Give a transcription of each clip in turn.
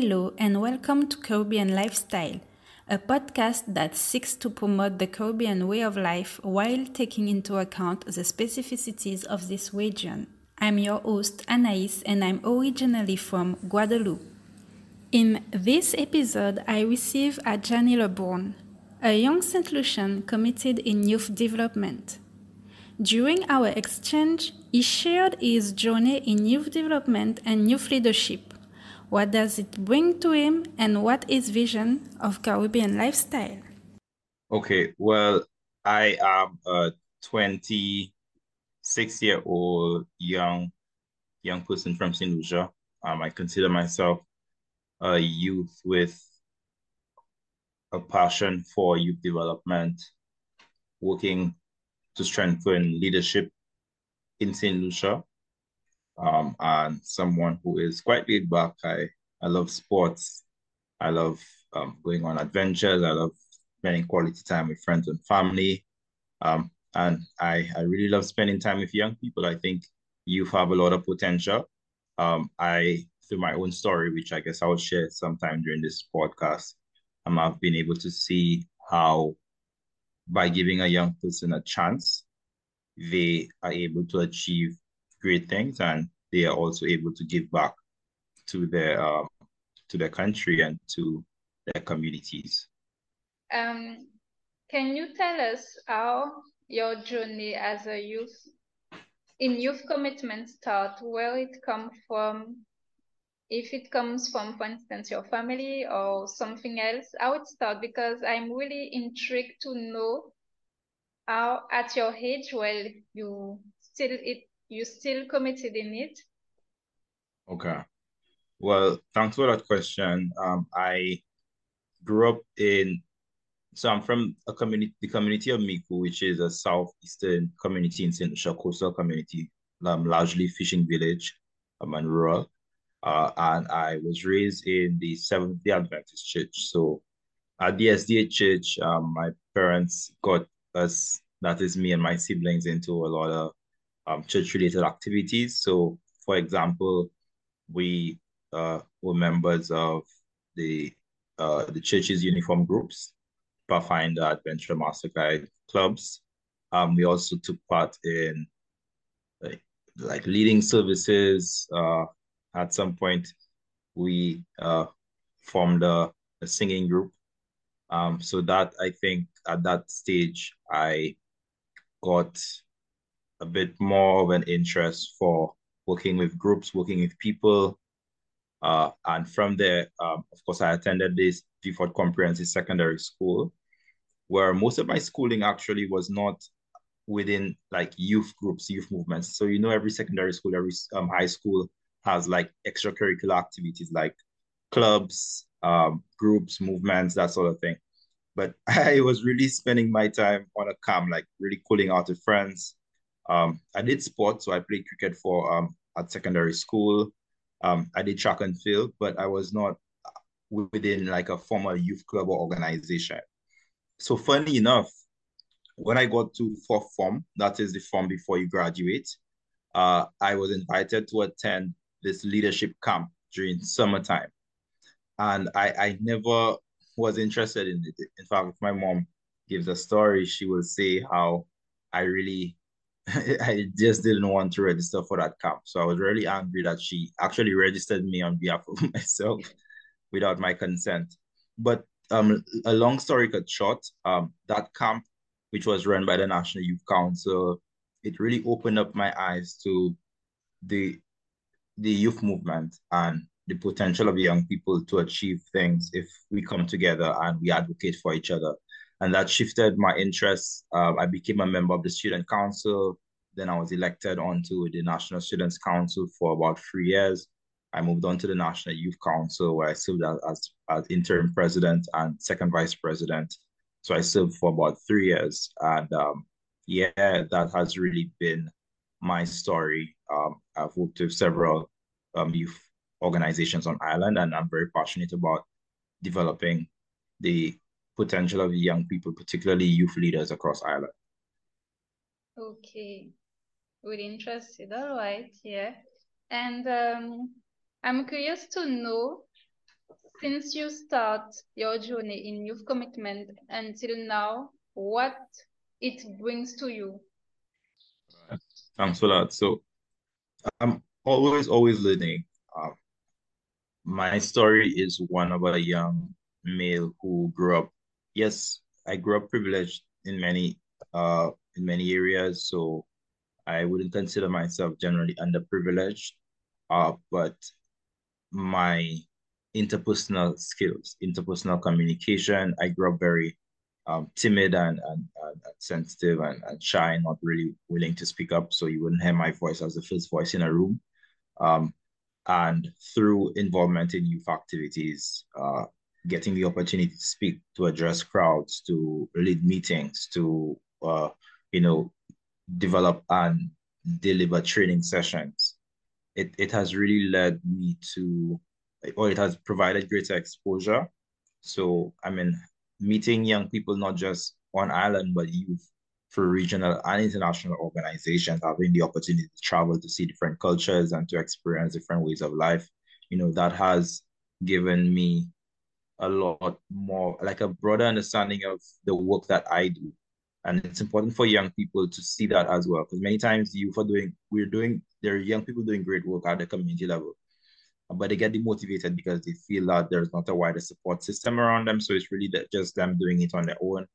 Hello, and welcome to Caribbean Lifestyle, a podcast that seeks to promote the Caribbean way of life while taking into account the specificities of this region. I'm your host, Anais, and I'm originally from Guadeloupe. In this episode, I receive Ajani Lebourne, a young St. Lucian committed in youth development. During our exchange, he shared his journey in youth development and youth leadership. What does it bring to him, and what is vision of Caribbean lifestyle? Okay, well, I am a 26 year old young young person from St. Lucia. Um, I consider myself a youth with a passion for youth development, working to strengthen leadership in St. Lucia. Um, and someone who is quite laid back. I, I love sports. I love um, going on adventures. I love spending quality time with friends and family. Um, and I, I really love spending time with young people. I think youth have a lot of potential. Um, I, through my own story, which I guess I will share sometime during this podcast, um, I've been able to see how by giving a young person a chance, they are able to achieve great things and they are also able to give back to their um, to their country and to their communities. Um, can you tell us how your journey as a youth in youth commitment start, where it come from, if it comes from, for instance, your family or something else, how it start? Because I'm really intrigued to know how at your age, well, you still it you still committed in it. Okay. Well, thanks for that question. Um, I grew up in so I'm from a community, the community of Micoud, which is a southeastern community in St. Lucia, coastal community, um, largely fishing village, um, and rural. Uh, and I was raised in the Seventh Day Adventist Church. So at the SDA Church, um, my parents got us, that is me and my siblings, into a lot of um, church-related activities. So, for example, we uh, were members of the uh, the church's uniform groups, Pathfinder, Adventure, Master Guide clubs. Um, we also took part in like, like leading services. Uh, at some point, we uh, formed a, a singing group. Um, so that I think at that stage, I got a bit more of an interest for working with groups, working with people. Uh, and from there, um, of course, I attended this Gifford Comprehensive Secondary School, where most of my schooling actually was not within like youth groups, youth movements. So, you know, every secondary school, every um, high school has like extracurricular activities like clubs, um, groups, movements, that sort of thing. But I was really spending my time on a camp, like really cooling out with friends. Um, I did sports, so I played cricket for um, at secondary school. Um, I did track and field, but I was not within like a formal youth club or organization. So funny enough, when I got to fourth form, that is the form before you graduate, uh, I was invited to attend this leadership camp during summertime. And I, I never was interested in it. In fact, if my mom gives a story, she will say how I really, I just didn't want to register for that camp. So I was really angry that she actually registered me on behalf of myself without my consent. But um, a long story cut short, um, that camp, which was run by the National Youth Council, it really opened up my eyes to the the youth movement and the potential of young people to achieve things if we come together and we advocate for each other. And that shifted my interests. Uh, I became a member of the Student Council. Then I was elected onto the National Students Council for about three years. I moved on to the National Youth Council where I served as, as, as interim president and second vice president. So I served for about three years. And um, yeah, that has really been my story. Um, I've worked with several um, youth organizations on island, and I'm very passionate about developing the potential of young people, particularly youth leaders across island. Okay, really interested. All right, yeah. And um, I'm curious to know since you start your journey in youth commitment until now, what it brings to you? Thanks for that. So I'm always, always learning. Um, my story is one of a young male who grew up. Yes, I grew up privileged in many uh in many areas, so I wouldn't consider myself generally underprivileged. Uh, but my interpersonal skills, interpersonal communication. I grew up very um, timid and, and, and, sensitive and, and shy, not really willing to speak up. So you wouldn't hear my voice as the first voice in a room. Um, and through involvement in youth activities, uh, getting the opportunity to speak, to address crowds, to lead meetings, to uh, you know, develop and deliver training sessions. It it has really led me to or it has provided greater exposure. So, I mean, meeting young people, not just on island, but youth for regional and international organizations, having the opportunity to travel to see different cultures and to experience different ways of life, you know, that has given me a lot more, like a broader understanding of the work that I do. And it's important for young people to see that as well, because many times youth are doing, we're doing, there are young people doing great work at the community level, but they get demotivated because they feel that there's not a wider support system around them. So it's really that just them doing it on their own.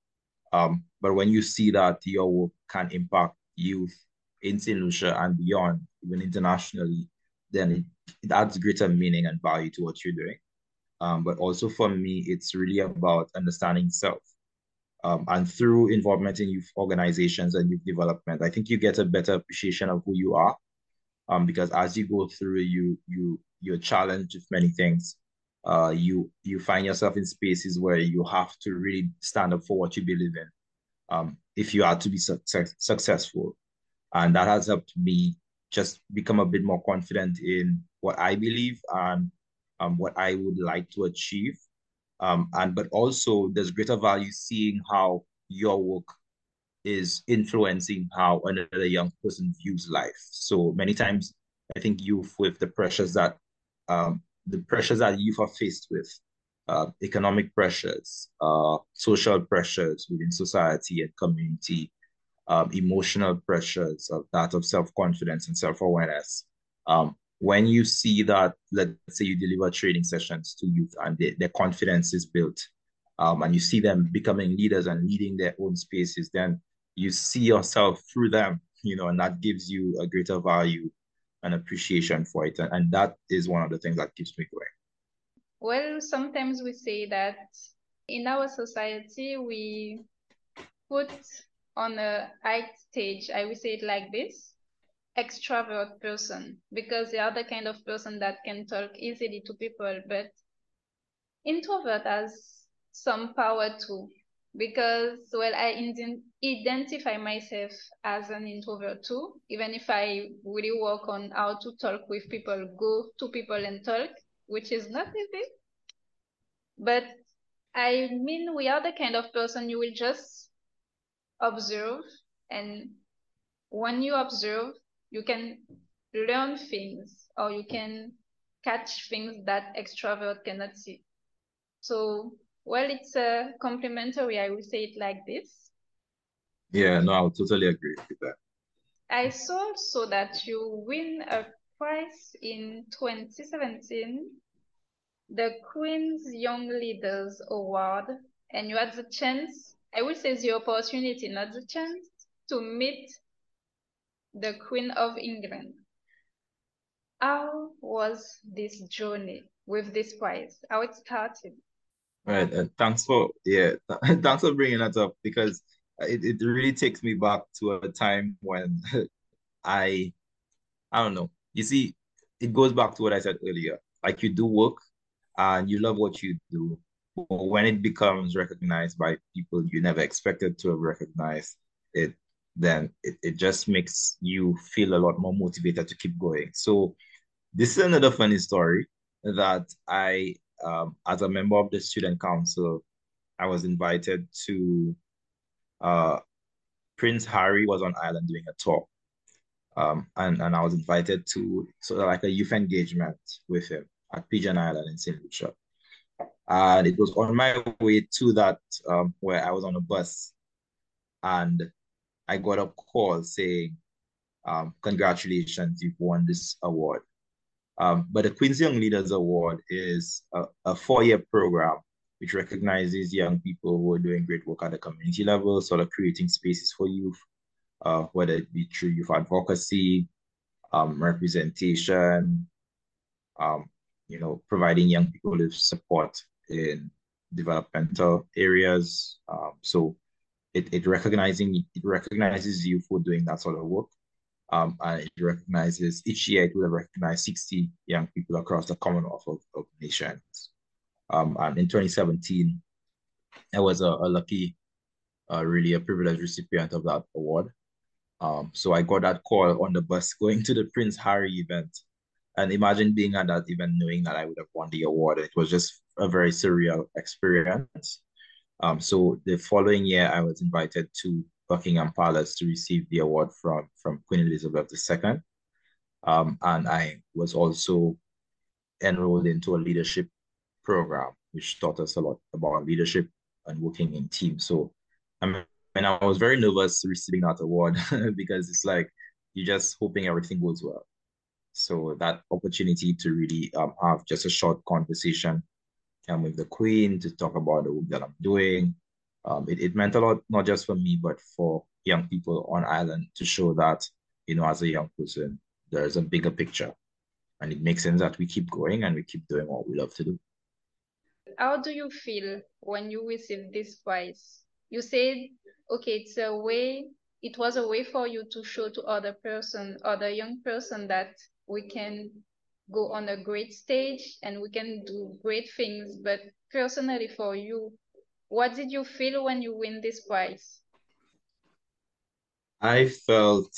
Um, but when you see that your work can impact youth in St. Lucia and beyond, even internationally, then it adds greater meaning and value to what you're doing. Um, but also for me, it's really about understanding self. Um, and through involvement in youth organizations and youth development, I think you get a better appreciation of who you are. Um, because as you go through, you you you're challenged with many things. Uh, you you find yourself in spaces where you have to really stand up for what you believe in. Um, if you are to be success, successful, and that has helped me just become a bit more confident in what I believe and um, what I would like to achieve. Um, and but also there's greater value seeing how your work is influencing how another young person views life. So many times I think youth with the pressures that um, the pressures that youth are faced with, uh, economic pressures, uh, social pressures within society and community, um, emotional pressures of that of self-confidence and self-awareness. Um, when you see that, let's say you deliver training sessions to youth and they, their confidence is built, um, and you see them becoming leaders and leading their own spaces, then you see yourself through them, you know, and that gives you a greater value and appreciation for it. And, and that is one of the things that keeps me going. Well, sometimes we say that in our society, we put on a high stage, I will say it like this, extrovert person, because they are the kind of person that can talk easily to people, but introvert has some power too because well i identify myself as an introvert too. Even if i really work on how to talk with people go to people and talk which is not easy. But i mean we are the kind of person you will just observe and when you observe you can learn things or you can catch things that extrovert cannot see so well, it's a complimentary. I will say it like this. Yeah, no, I totally agree with that. I saw also that you win a prize in 2017, the Queen's Young Leaders Award, and you had the chance, I would say the opportunity, not the chance, to meet the Queen of England. How was this journey with this prize? How it started? Right. And thanks for yeah, thanks for bringing that up because it, it really takes me back to a time when I I don't know. You see, it goes back to what I said earlier. Like you do work and you love what you do. But when it becomes recognized by people you never expected to have recognized it, then it, it just makes you feel a lot more motivated to keep going. So this is another funny story that I um, as a member of the student council, I was invited to uh, Prince Harry was on island doing a talk. Um, and, and I was invited to sort of like a youth engagement with him at Pigeon Island in St. Lucia. And it was on my way to that um, where I was on a bus and I got a call saying, um, congratulations, you've won this award. Um, but the Queen's Young Leaders Award is a, a four-year program which recognizes young people who are doing great work at the community level, sort of creating spaces for youth, uh, whether it be through youth advocacy, um, representation, um, you know, providing young people with support in developmental areas. Um, so it, it recognizing it recognizes you for doing that sort of work. Um, and it recognizes each year it will recognize 60 young people across the Commonwealth of, of Nations. Um, and in 2017, I was a, a lucky, uh, really a privileged recipient of that award. Um, so I got that call on the bus going to the Prince Harry event. And imagine being at that event knowing that I would have won the award. It was just a very surreal experience. Um, so the following year, I was invited to Buckingham Palace to receive the award from, from Queen Elizabeth II. Um, and I was also enrolled into a leadership program, which taught us a lot about leadership and working in teams. So I mean, I was very nervous receiving that award because it's like you're just hoping everything goes well. So that opportunity to really um, have just a short conversation um, with the Queen to talk about the work that I'm doing, um, it, it meant a lot, not just for me, but for young people on island to show that, you know, as a young person, there's a bigger picture. And it makes sense that we keep going and we keep doing what we love to do. How do you feel when you receive this prize? You said, okay, it's a way, it was a way for you to show to other person, other young person that we can go on a great stage and we can do great things. But personally for you, what did you feel when you win this prize? I felt,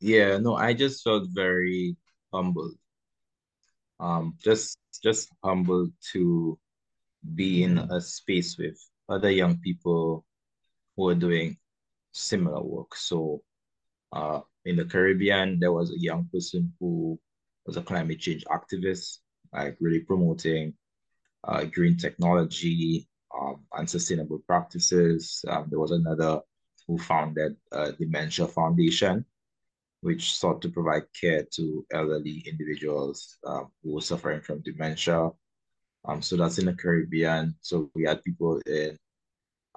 yeah, no, I just felt very humbled. Um, just just humbled to be in a space with other young people who are doing similar work. So, uh, in the Caribbean, there was a young person who was a climate change activist, like really promoting uh, green technology um, and sustainable practices. Um, there was another who founded a Dementia Foundation, which sought to provide care to elderly individuals um, who were suffering from dementia. Um, so that's in the Caribbean. So we had people in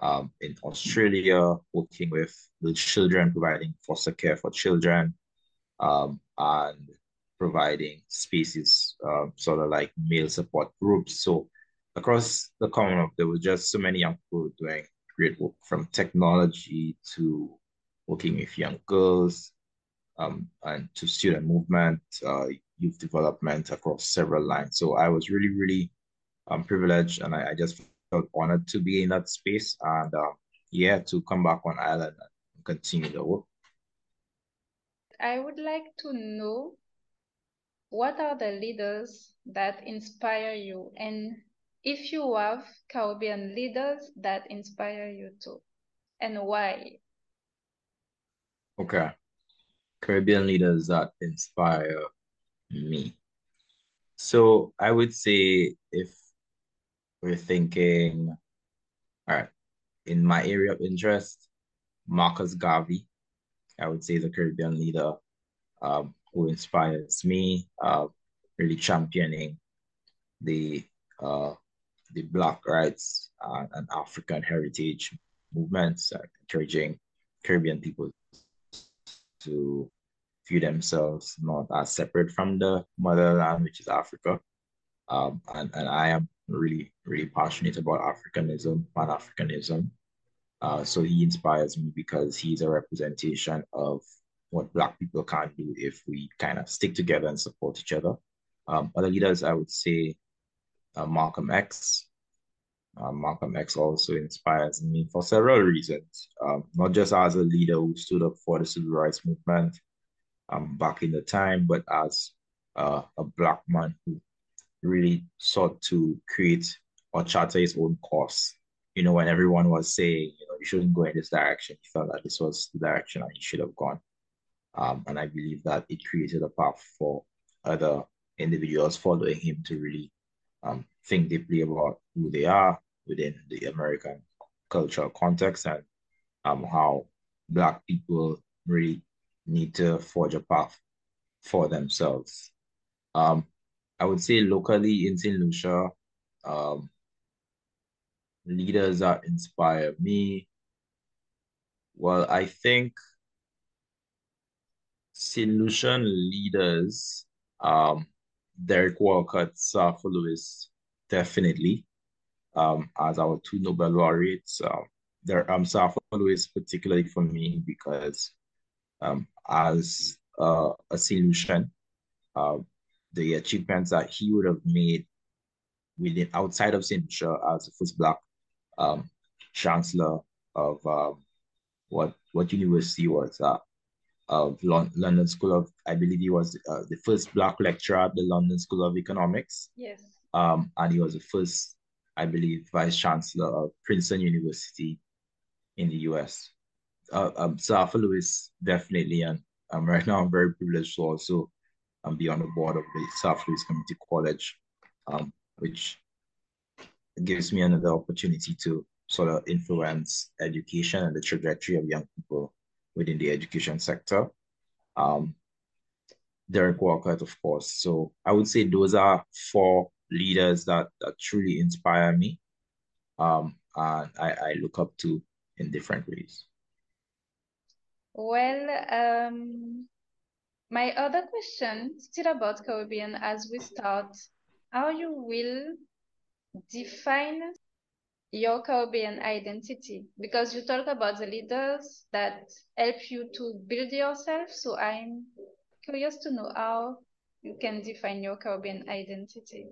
um, in Australia working with the children, providing foster care for children, um, and providing spaces, uh, sort of like male support groups. So across the Commonwealth, there were just so many young people doing great work from technology to working with young girls um, and to student movement, uh, youth development across several lines. So I was really, really um, privileged and I, I just honored to be in that space and uh, yeah, to come back on island and continue the work. I would like to know what are the leaders that inspire you and if you have Caribbean leaders that inspire you too, and why? Okay. Caribbean leaders that inspire me. So I would say if we're thinking, all right, in my area of interest, Marcus Garvey, I would say the Caribbean leader um, who inspires me, uh, really championing the uh, the Black rights uh, and African heritage movements, uh, encouraging Caribbean people to view themselves not as separate from the motherland, which is Africa. Um, and, and I am really, really passionate about Africanism, Pan Africanism. Uh, so he inspires me because he's a representation of what Black people can do if we kind of stick together and support each other. Um, other leaders, I would say uh, Malcolm X. Uh, Malcolm X also inspires me for several reasons, um, not just as a leader who stood up for the civil rights movement um, back in the time, but as uh, a Black man who really sought to create or charter his own course. You know, when everyone was saying, you know, you shouldn't go in this direction, he felt that this was the direction that he should have gone. Um, and I believe that it created a path for other individuals following him to really um, think deeply about who they are within the American cultural context and um, how Black people really need to forge a path for themselves. Um, I would say locally in St. Lucia, um, leaders that inspire me. Well, I think St. Lucian leaders, um, Derek Walcott, Sir Arthur Lewis, definitely, um, as our two Nobel laureates. Um, there, um, Sir Arthur Lewis particularly for me because um, as uh, a St. Lucian, uh, the achievements that he would have made within outside of St. Lucia as the first black um, chancellor of um, what what university was that of London School of I believe he was uh, the first black lecturer at the London School of Economics. Yes. Um, and he was the first, I believe, vice chancellor of Princeton University in the U.S. Uh, um, Sir Arthur Lewis definitely, and um, right now I'm very privileged to also um, be on the board of the Sir Arthur Lewis Community College, um, which gives me another opportunity to sort of influence education and the trajectory of young people within the education sector. Um, Derek Walcott, of course. So I would say those are four leaders that, that truly inspire me um, and I, I look up to in different ways. Well, um, my other question, still about Caribbean, as we start, how you will define your Caribbean identity? Because you talk about the leaders that help you to build yourself. So I'm curious to know how you can define your Caribbean identity.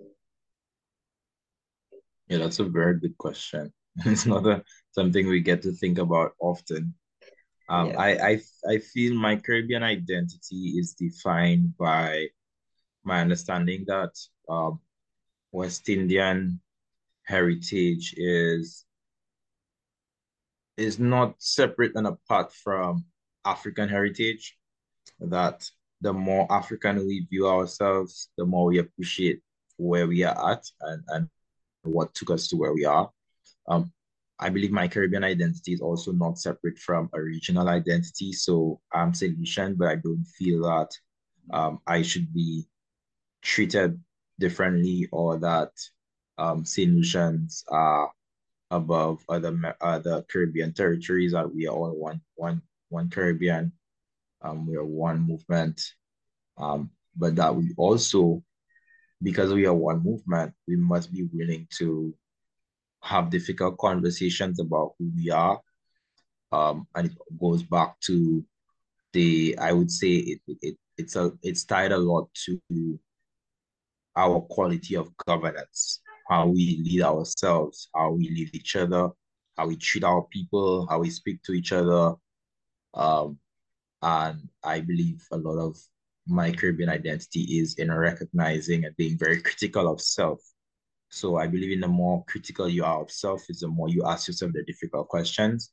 Yeah, that's a very good question. it's not a, something we get to think about often. Um, yes. I, I I feel my Caribbean identity is defined by my understanding that um, West Indian heritage is is not separate and apart from African heritage. That the more African we view ourselves, the more we appreciate where we are at and, and what took us to where we are. Um, I believe my Caribbean identity is also not separate from a regional identity. So I'm St. Lucian, but I don't feel that um, I should be treated differently or that um, St. Lucians are above other other Caribbean territories. That we are all one one one Caribbean. Um, we are one movement. Um, but that we also, because we are one movement, we must be willing to have difficult conversations about who we are. Um, and it goes back to the, I would say it, it it's a it's tied a lot to our quality of governance, how we lead ourselves, how we lead each other, how we treat our people, how we speak to each other. Um, and I believe a lot of my Caribbean identity is in recognizing and being very critical of self so I believe in the more critical you are of self, is the more you ask yourself the difficult questions,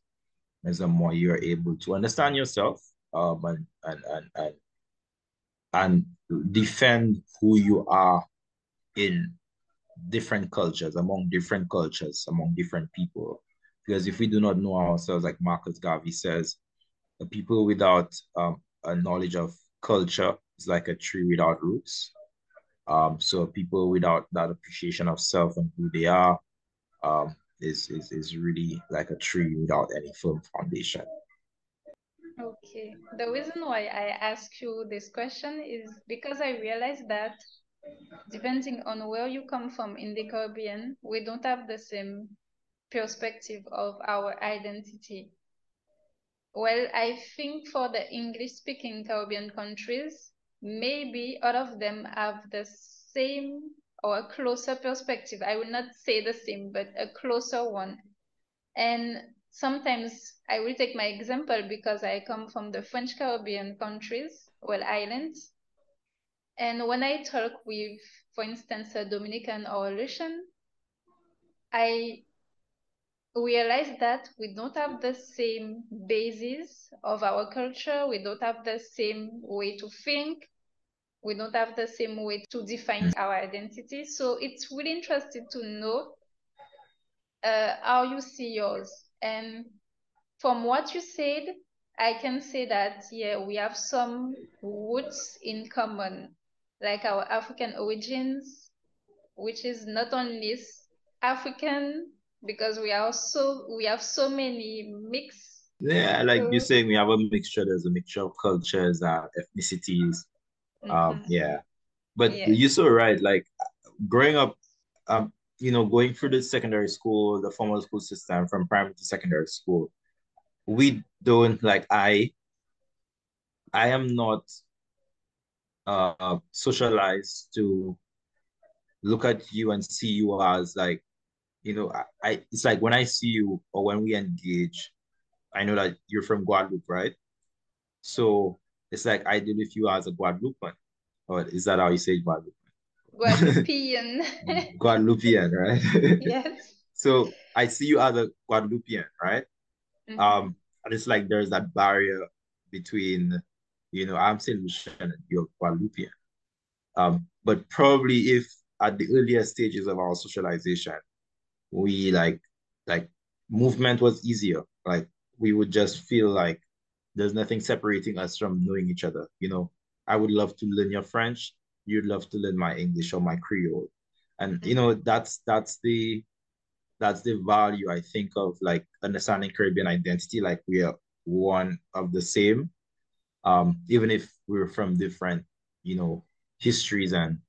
is the more you're able to understand yourself um, and, and, and, and, and defend who you are in different cultures, among different cultures, among different people. Because if we do not know ourselves, like Marcus Garvey says, the people without um, a knowledge of culture is like a tree without roots. Um, so people without that appreciation of self and who they are um, is, is, is really like a tree without any firm foundation. Okay. The reason why I ask you this question is because I realized that depending on where you come from in the Caribbean, we don't have the same perspective of our identity. Well, I think for the English speaking Caribbean countries, maybe all of them have the same or a closer perspective. I will not say the same, but a closer one. And sometimes I will take my example because I come from the French Caribbean countries, well, islands. And when I talk with, for instance, a Dominican or a Russian, I realize that we don't have the same basis of our culture. We don't have the same way to think. we don't have the same way to define our identity. So it's really interesting to know uh, how you see yours. And from what you said, I can say that, yeah, we have some roots in common, like our African origins, which is not only African, because we are so we have so many mix. Yeah, like you're saying, we have a mixture. There's a mixture of cultures, uh, ethnicities. Um, mm-hmm. yeah, but yeah. you're so right. Like growing up, um, you know, going through the secondary school, the formal school system from primary to secondary school, we don't like I. I am not uh socialized to look at you and see you as like you know, I, I it's like when I see you or when we engage, I know that you're from Guadeloupe, right? So it's like I deal with you as a Guadeloupean. Or is that how you say Guadeloupe? Guadeloupean. Guadeloupean, right? yes. so I see you as a Guadeloupean, right? Mm-hmm. Um, and it's like there's that barrier between, you know, I'm Saint Lucian and you're Guadeloupean. Um, but probably if at the earlier stages of our socialization, we like like movement was easier. Like we would just feel like there's nothing separating us from knowing each other. You know, I would love to learn your French. You'd love to learn my English or my Creole. And you know, that's that's the that's the value I think of like understanding Caribbean identity. Like we are one of the same. Um, even if we're from different, you know, histories and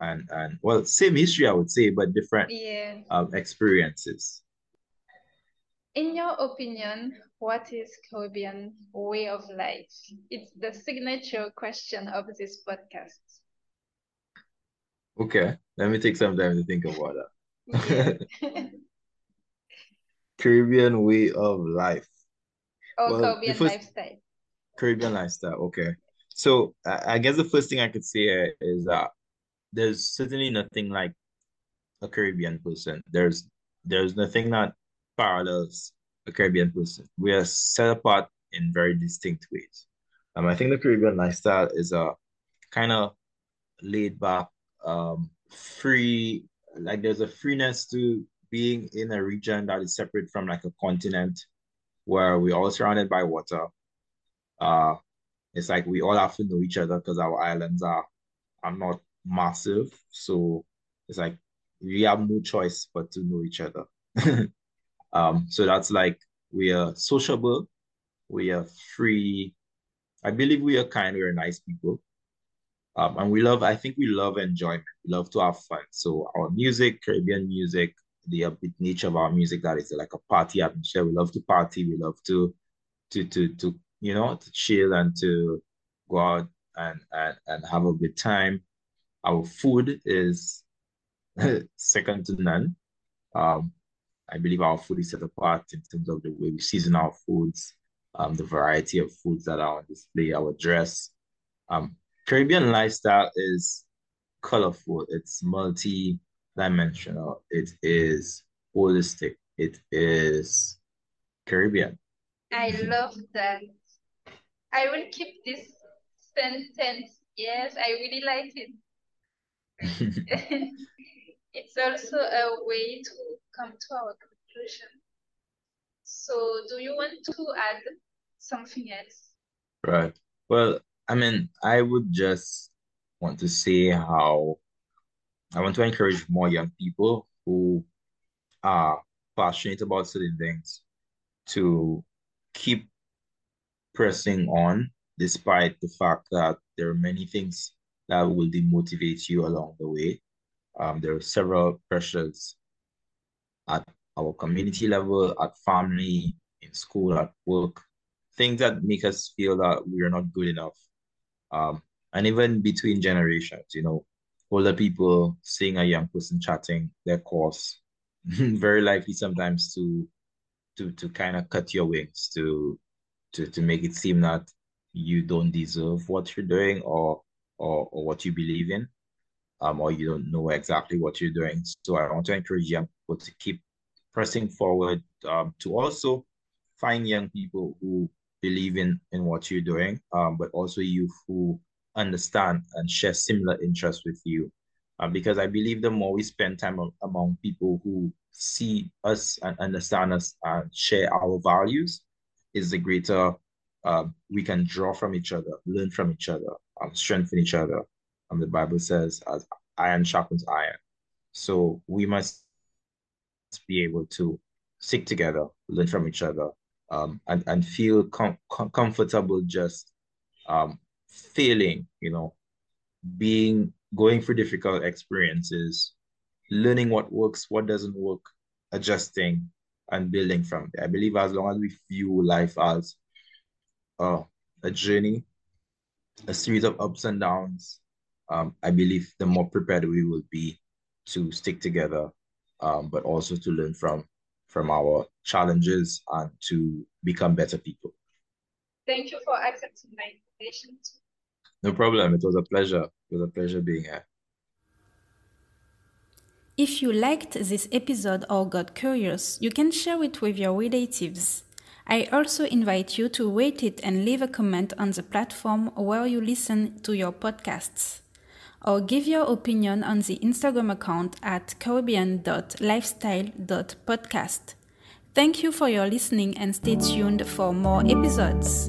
and and well same history i would say but different yeah. um, experiences. In your opinion what is caribbean way of life? It's the signature question of this podcast. Okay let me take some time to think about that. Yeah. caribbean way of life. Or well, caribbean first, lifestyle. Caribbean lifestyle okay. So I, I guess the first thing i could say is that there's certainly nothing like a Caribbean person. There's there's nothing that parallels a Caribbean person. We are set apart in very distinct ways. Um, I think the Caribbean lifestyle is a kind of laid back, um, free. Like there's a freeness to being in a region that is separate from like a continent, where we're all surrounded by water. Uh, it's like we all have to know each other because our islands are are not massive. So it's like we have no choice but to know each other. um, so that's like we are sociable, we are free. I believe we are kind, we are nice people. Um, and we love, I think we love enjoyment. We love to have fun. So our music, Caribbean music, the upbeat nature of our music, that is like a party atmosphere. We love to party. We love to, to, to, to, you know, to chill and to go out and, and, and have a good time. Our food is second to none. Um, I believe our food is set apart in terms of the way we season our foods, um, the variety of foods that are on display, our dress. Um, Caribbean lifestyle is colorful, it's multi-dimensional, it is holistic, it is Caribbean. I love that. I will keep this sentence. Yes, I really like it. it's also a way to come to our conclusion. So do you want to add something else? Right. Well, I mean, I would just want to say how I want to encourage more young people who are passionate about certain things to keep pressing on despite the fact that there are many things that will demotivate you along the way. Um, there are several pressures at our community level, at family, in school, at work, things that make us feel that we're not good enough. Um, and even between generations, you know, older people seeing a young person chatting their course, very likely sometimes to to to kind of cut your wings to to to make it seem that you don't deserve what you're doing or or, or what you believe in, um, or you don't know exactly what you're doing. So I want to encourage young people to keep pressing forward, um, to also find young people who believe in, in what you're doing, um, but also youth who understand and share similar interests with you. Uh, because I believe the more we spend time among people who see us and understand us and share our values, is the greater uh, we can draw from each other, learn from each other, um, strengthen each other. And the Bible says, as iron sharpens iron. So we must be able to stick together, learn from each other, um, and, and feel com- com- comfortable just um, feeling, you know, being going through difficult experiences, learning what works, what doesn't work, adjusting and building from there. I believe as long as we view life as uh, a journey, a series of ups and downs, um, I believe the more prepared we will be to stick together, um, but also to learn from from our challenges and to become better people. Thank you for accepting my invitation. No problem. It was a pleasure. It was a pleasure being here. If you liked this episode or got curious, you can share it with your relatives. I also invite you to rate it and leave a comment on the platform where you listen to your podcasts. Or give your opinion on the Instagram account at caribbean.lifestyle.podcast. Thank you for your listening and stay tuned for more episodes.